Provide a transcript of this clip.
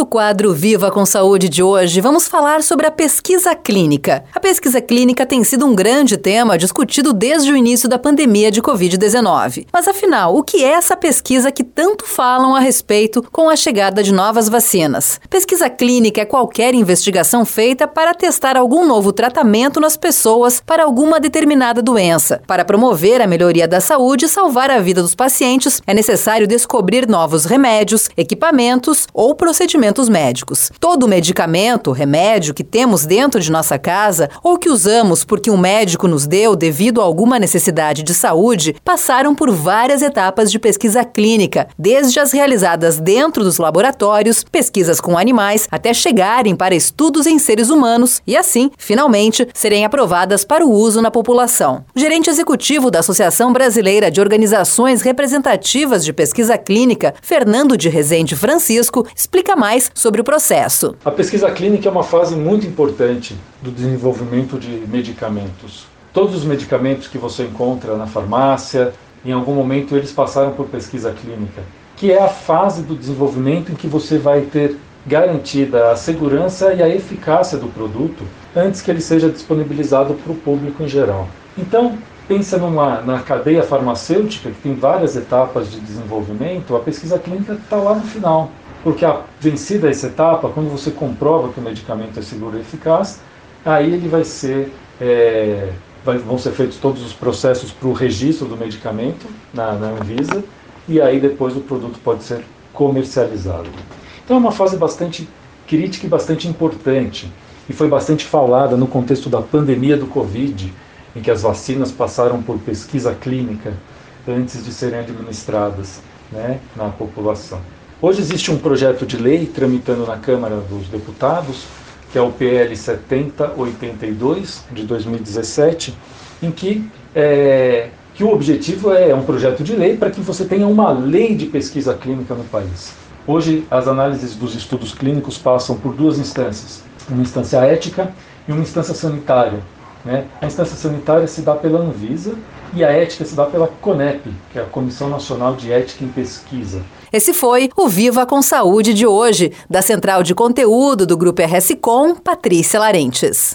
No quadro Viva com Saúde de hoje, vamos falar sobre a pesquisa clínica. A pesquisa clínica tem sido um grande tema discutido desde o início da pandemia de Covid-19. Mas afinal, o que é essa pesquisa que tanto falam a respeito com a chegada de novas vacinas? Pesquisa clínica é qualquer investigação feita para testar algum novo tratamento nas pessoas para alguma determinada doença. Para promover a melhoria da saúde e salvar a vida dos pacientes, é necessário descobrir novos remédios, equipamentos ou procedimentos procedimentos médicos. Todo medicamento, remédio que temos dentro de nossa casa ou que usamos porque um médico nos deu devido a alguma necessidade de saúde, passaram por várias etapas de pesquisa clínica, desde as realizadas dentro dos laboratórios, pesquisas com animais, até chegarem para estudos em seres humanos e, assim, finalmente, serem aprovadas para o uso na população. O gerente executivo da Associação Brasileira de Organizações Representativas de Pesquisa Clínica, Fernando de Rezende Francisco, explica mais mais sobre o processo. A pesquisa clínica é uma fase muito importante do desenvolvimento de medicamentos. Todos os medicamentos que você encontra na farmácia, em algum momento eles passaram por pesquisa clínica, que é a fase do desenvolvimento em que você vai ter garantida a segurança e a eficácia do produto antes que ele seja disponibilizado para o público em geral. Então, pensa numa, na cadeia farmacêutica, que tem várias etapas de desenvolvimento, a pesquisa clínica está lá no final. Porque a, vencida essa etapa, quando você comprova que o medicamento é seguro e eficaz, aí ele vai ser, é, vai, vão ser feitos todos os processos para o registro do medicamento na, na Anvisa, e aí depois o produto pode ser comercializado. Então é uma fase bastante crítica e bastante importante, e foi bastante falada no contexto da pandemia do Covid, em que as vacinas passaram por pesquisa clínica antes de serem administradas né, na população. Hoje existe um projeto de lei tramitando na Câmara dos Deputados, que é o PL 7082 de 2017, em que, é, que o objetivo é, é um projeto de lei para que você tenha uma lei de pesquisa clínica no país. Hoje, as análises dos estudos clínicos passam por duas instâncias: uma instância ética e uma instância sanitária. Né? A instância sanitária se dá pela Anvisa e a ética se dá pela CONEP, que é a Comissão Nacional de Ética em Pesquisa. Esse foi o Viva com Saúde de hoje, da Central de Conteúdo do Grupo RS Com, Patrícia Larentes.